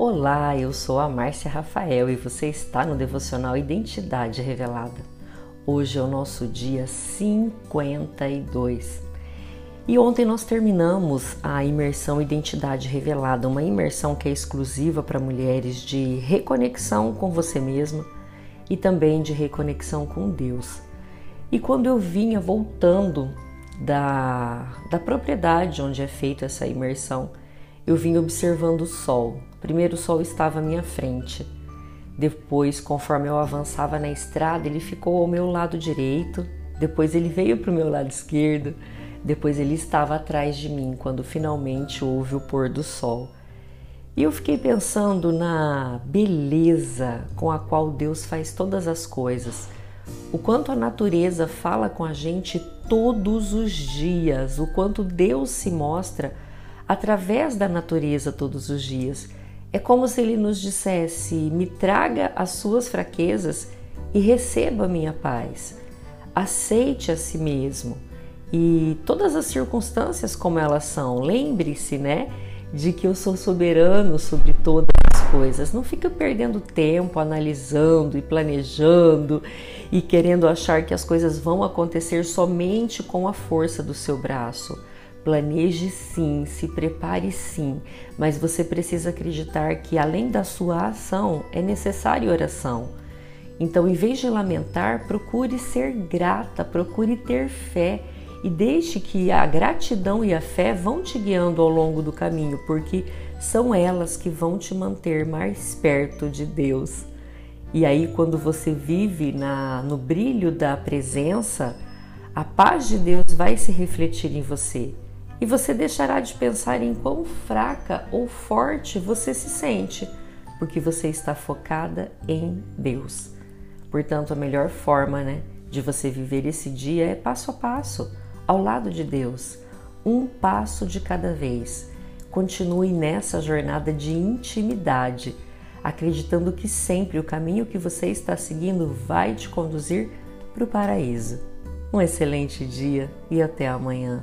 Olá, eu sou a Márcia Rafael e você está no devocional Identidade Revelada. Hoje é o nosso dia 52. E ontem nós terminamos a imersão Identidade Revelada, uma imersão que é exclusiva para mulheres de reconexão com você mesma e também de reconexão com Deus. E quando eu vinha voltando da, da propriedade onde é feita essa imersão, eu vim observando o sol. Primeiro o sol estava à minha frente. Depois, conforme eu avançava na estrada, ele ficou ao meu lado direito. Depois ele veio para o meu lado esquerdo. Depois ele estava atrás de mim quando finalmente houve o pôr do sol. E eu fiquei pensando na beleza com a qual Deus faz todas as coisas. O quanto a natureza fala com a gente todos os dias, o quanto Deus se mostra através da natureza todos os dias. É como se ele nos dissesse: me traga as suas fraquezas e receba a minha paz. Aceite a si mesmo e todas as circunstâncias como elas são. Lembre-se, né, de que eu sou soberano sobre todas as coisas. Não fica perdendo tempo analisando e planejando e querendo achar que as coisas vão acontecer somente com a força do seu braço. Planeje sim, se prepare sim, mas você precisa acreditar que além da sua ação é necessária oração. Então, em vez de lamentar, procure ser grata, procure ter fé e deixe que a gratidão e a fé vão te guiando ao longo do caminho, porque são elas que vão te manter mais perto de Deus. E aí, quando você vive na, no brilho da presença, a paz de Deus vai se refletir em você e você deixará de pensar em quão fraca ou forte você se sente, porque você está focada em Deus. Portanto, a melhor forma né, de você viver esse dia é passo a passo, ao lado de Deus, um passo de cada vez. Continue nessa jornada de intimidade, acreditando que sempre o caminho que você está seguindo vai te conduzir para o paraíso. Um excelente dia e até amanhã.